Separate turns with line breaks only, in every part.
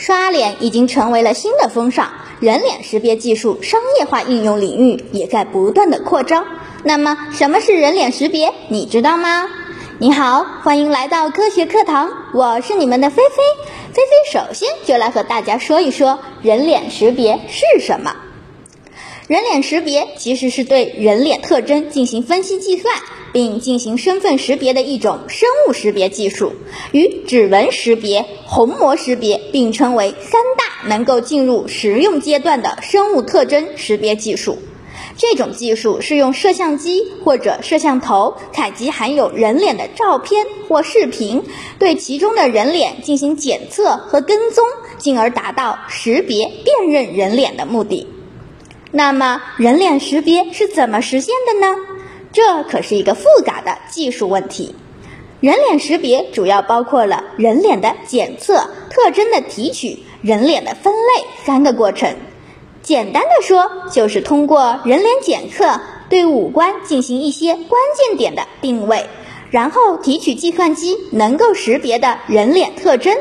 刷脸已经成为了新的风尚，人脸识别技术商业化应用领域也在不断的扩张。那么，什么是人脸识别？你知道吗？你好，欢迎来到科学课堂，我是你们的菲菲。菲菲首先就来和大家说一说人脸识别是什么。人脸识别其实是对人脸特征进行分析计算，并进行身份识别的一种生物识别技术，与指纹识别、虹膜识别并称为三大能够进入实用阶段的生物特征识别技术。这种技术是用摄像机或者摄像头采集含有人脸的照片或视频，对其中的人脸进行检测和跟踪，进而达到识别辨认人脸的目的。那么，人脸识别是怎么实现的呢？这可是一个复杂的技术问题。人脸识别主要包括了人脸的检测、特征的提取、人脸的分类三个过程。简单的说，就是通过人脸检测对五官进行一些关键点的定位，然后提取计算机能够识别的人脸特征，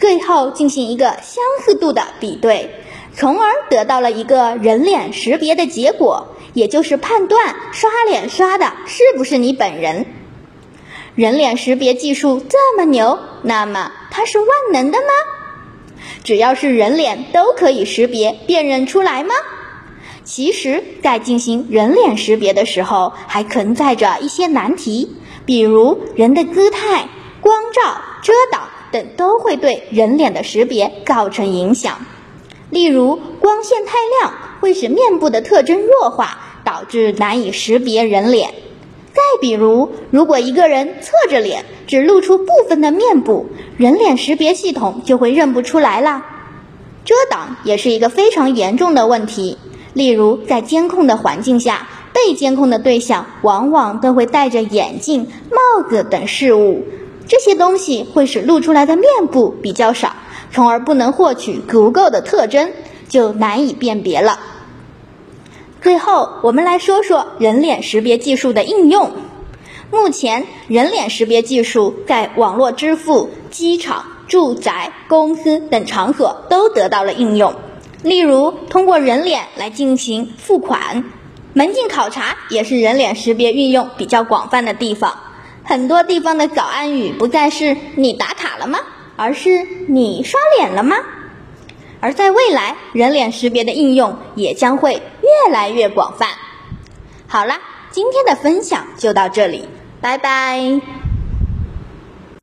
最后进行一个相似度的比对，从而得到了一个人脸识别的结果，也就是判断刷脸刷的是不是你本人。人脸识别技术这么牛，那么它是万能的吗？只要是人脸都可以识别辨认出来吗？其实，在进行人脸识别的时候，还存在着一些难题，比如人的姿态、光照、遮挡等都会对人脸的识别造成影响。例如，光线太亮会使面部的特征弱化，导致难以识别人脸。再比如，如果一个人侧着脸，只露出部分的面部，人脸识别系统就会认不出来啦。遮挡也是一个非常严重的问题。例如，在监控的环境下，被监控的对象往往都会戴着眼镜、帽子等饰物，这些东西会使露出来的面部比较少，从而不能获取足够的特征，就难以辨别了。最后，我们来说说人脸识别技术的应用。目前，人脸识别技术在网络支付、机场、住宅、公司等场所都得到了应用。例如，通过人脸来进行付款，门禁考察也是人脸识别运用比较广泛的地方。很多地方的早安语不再是“你打卡了吗”，而是“你刷脸了吗”。而在未来，人脸识别的应用也将会越来越广泛。好了，今天的分享就到这里，拜拜。